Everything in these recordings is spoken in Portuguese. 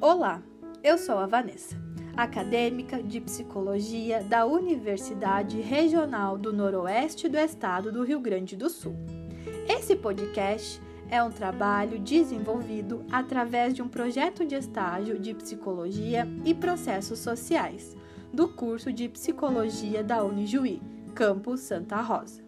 Olá, eu sou a Vanessa, acadêmica de psicologia da Universidade Regional do Noroeste do Estado do Rio Grande do Sul. Esse podcast é um trabalho desenvolvido através de um projeto de estágio de psicologia e processos sociais do curso de psicologia da Unijuí, campus Santa Rosa.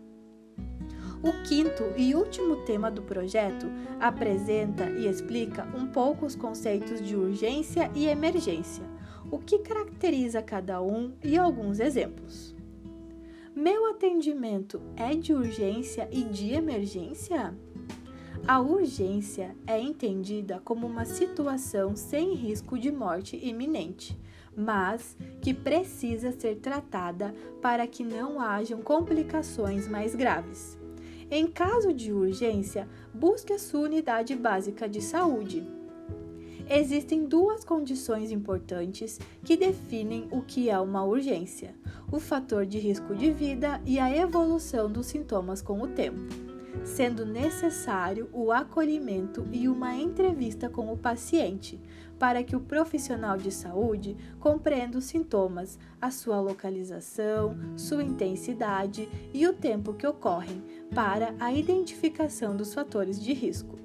O quinto e último tema do projeto apresenta e explica um pouco os conceitos de urgência e emergência, o que caracteriza cada um e alguns exemplos. Meu atendimento é de urgência e de emergência? A urgência é entendida como uma situação sem risco de morte iminente, mas que precisa ser tratada para que não hajam complicações mais graves. Em caso de urgência, busque a sua unidade básica de saúde. Existem duas condições importantes que definem o que é uma urgência: o fator de risco de vida e a evolução dos sintomas com o tempo, sendo necessário o acolhimento e uma entrevista com o paciente, para que o profissional de saúde compreenda os sintomas, a sua localização, sua intensidade e o tempo que ocorrem, para a identificação dos fatores de risco.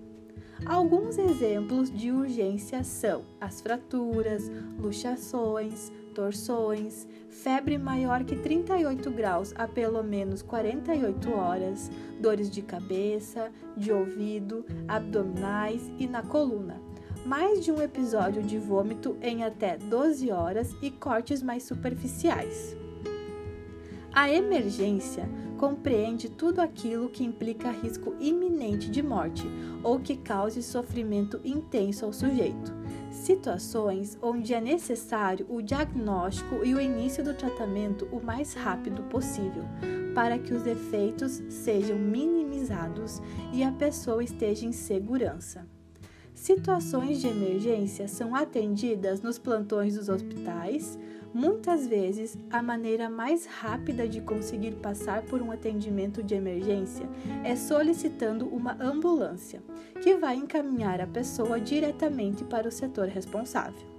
Alguns exemplos de urgência são as fraturas, luxações, torções, febre maior que 38 graus a pelo menos 48 horas, dores de cabeça, de ouvido, abdominais e na coluna mais de um episódio de vômito em até 12 horas e cortes mais superficiais. A emergência compreende tudo aquilo que implica risco iminente de morte ou que cause sofrimento intenso ao sujeito. Situações onde é necessário o diagnóstico e o início do tratamento o mais rápido possível, para que os efeitos sejam minimizados e a pessoa esteja em segurança. Situações de emergência são atendidas nos plantões dos hospitais. Muitas vezes, a maneira mais rápida de conseguir passar por um atendimento de emergência é solicitando uma ambulância, que vai encaminhar a pessoa diretamente para o setor responsável.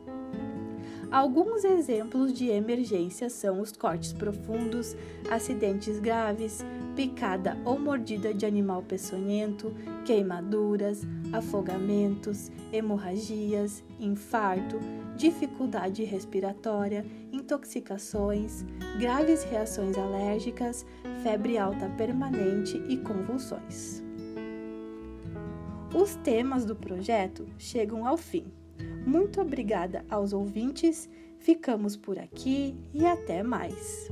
Alguns exemplos de emergência são os cortes profundos, acidentes graves, picada ou mordida de animal peçonhento, queimaduras, afogamentos, hemorragias, infarto, dificuldade respiratória, intoxicações, graves reações alérgicas, febre alta permanente e convulsões. Os temas do projeto chegam ao fim. Muito obrigada aos ouvintes, ficamos por aqui e até mais.